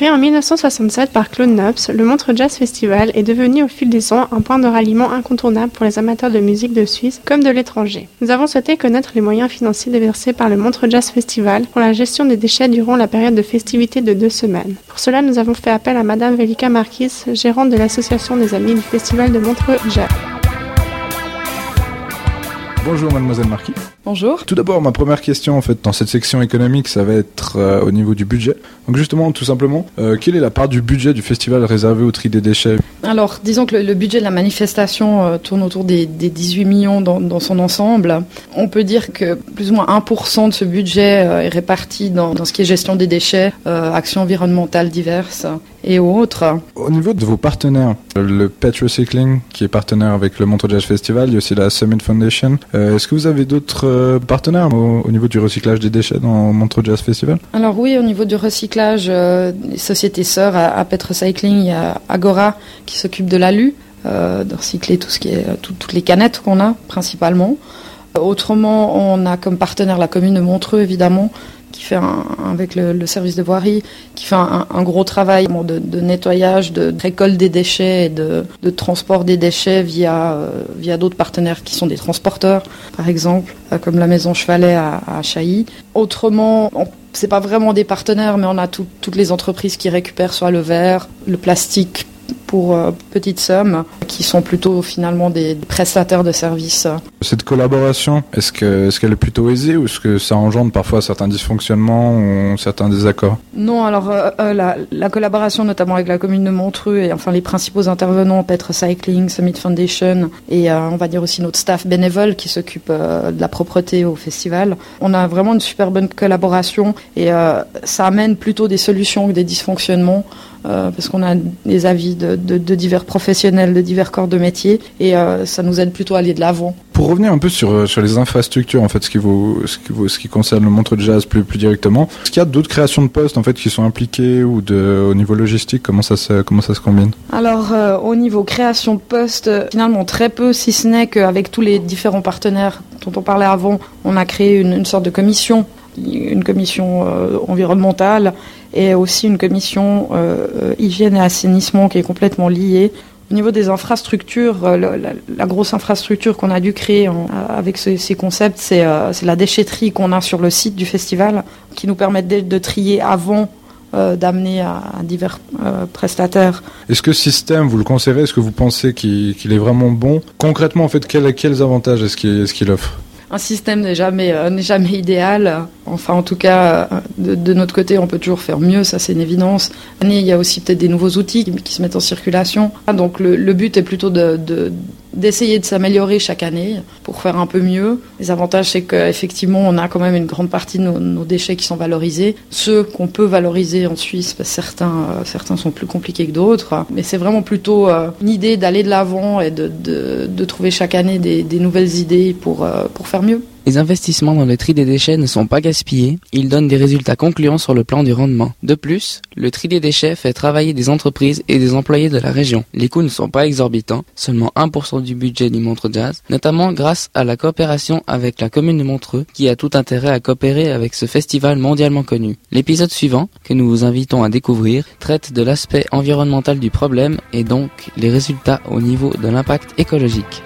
Créé en 1967 par Claude Nobs, le Montreux Jazz Festival est devenu au fil des ans un point de ralliement incontournable pour les amateurs de musique de Suisse comme de l'étranger. Nous avons souhaité connaître les moyens financiers déversés par le Montreux Jazz Festival pour la gestion des déchets durant la période de festivité de deux semaines. Pour cela, nous avons fait appel à Madame Velika Marquis, gérante de l'association des amis du Festival de Montreux Jazz. Bonjour mademoiselle Marquis. Bonjour. Tout d'abord, ma première question en fait dans cette section économique, ça va être euh, au niveau du budget. Donc justement, tout simplement, euh, quelle est la part du budget du festival réservé au tri des déchets? Alors, disons que le, budget de la manifestation euh, tourne autour des, 18 millions dans, son ensemble. On peut dire que plus ou moins 1% de ce budget est réparti dans, dans, ce qui est gestion des déchets, actions environnementales diverses et autres. Au niveau de vos partenaires, le Pet Recycling qui est partenaire avec le Montreux Jazz Festival, il y a aussi la Summit Foundation. Est-ce que vous avez d'autres euh, partenaires au, niveau du recyclage des déchets dans Montreux Jazz Festival? Alors oui, au niveau du recyclage, euh, les sociétés à, à Pet Recycling, il y a Agora qui s'occupe de l'alu, euh, de recycler tout ce qui est toutes les canettes qu'on a principalement. Autrement, on a comme partenaire la commune de Montreux évidemment qui fait avec le, service de voirie, qui fait un, gros travail de, nettoyage, de récolte des déchets et de, transport des déchets via, euh, via d'autres partenaires qui sont des transporteurs, par exemple, euh, comme la Maison Chevalet à, à Chailly. Autrement, c'est pas vraiment des partenaires, mais on a toutes les entreprises qui récupèrent soit le verre, le plastique pour euh, petites sommes, qui sont plutôt finalement des prestataires de services. Cette collaboration, est-ce qu'elle est, qu'elle est plutôt aisée ou est-ce que ça engendre parfois certains dysfonctionnements ou certains désaccords? Non, alors euh, euh, la, la, collaboration notamment avec la commune de Montreux et enfin les principaux intervenants, Petre Cycling, Summit Foundation et on va dire aussi notre staff bénévole qui s'occupe de la propreté au festival. On a vraiment une super bonne collaboration et ça amène plutôt des solutions que des dysfonctionnements. Parce qu'on a des avis de, divers professionnels, de divers corps de métier, et euh, ça nous aide plutôt à aller de l'avant. Pour revenir un peu sur, euh, sur les infrastructures, en fait, ce qui, vous, ce qui, ce qui concerne le montre de jazz plus, plus directement, est-ce qu'il y a d'autres créations de postes en fait qui sont impliquées ou de, au niveau logistique, comment ça se, comment ça se combine? Alors, au niveau création de postes, finalement très peu, si ce n'est qu'avec tous les différents partenaires dont on parlait avant, on a créé une, une sorte de commission une commission environnementale et aussi une commission euh, euh, hygiène et assainissement qui est complètement liée. Au niveau des infrastructures, euh, la, grosse infrastructure qu'on a dû créer avec ces concepts, c'est la déchetterie qu'on a sur le site du festival, qui nous permet de, trier avant d'amener à, divers prestataires. Est-ce que ce système, vous le conseillez Est-ce que vous pensez qu'il est vraiment bon? Concrètement, en fait, quels avantages est-ce qu'il offre? Un système n'est jamais, euh, jamais idéal. Enfin, en tout cas, euh, de, notre côté, on peut toujours faire mieux, ça c'est une évidence. Il y a aussi peut-être des nouveaux outils qui, se mettent en circulation. Donc le, but est plutôt de d'essayer de s'améliorer chaque année pour faire un peu mieux. Les avantages, c'est qu'effectivement, on a quand même une grande partie de nos, déchets qui sont valorisés. Ceux qu'on peut valoriser en Suisse, que certains, euh, certains sont plus compliqués que d'autres. Mais c'est vraiment plutôt euh, une idée d'aller de l'avant et de, de, de, trouver chaque année des, des nouvelles idées pour, euh, pour faire mieux. Les investissements dans le tri des déchets ne sont pas gaspillés, ils donnent des résultats concluants sur le plan du rendement. De plus, le tri des déchets fait travailler des entreprises et des employés de la région. Les coûts ne sont pas exorbitants, seulement 1% du budget du Montreux Jazz, notamment grâce à la coopération avec la commune de Montreux, qui a tout intérêt à coopérer avec ce festival mondialement connu. L'épisode suivant, que nous vous invitons à découvrir, traite de l'aspect environnemental du problème et donc les résultats au niveau de l'impact écologique.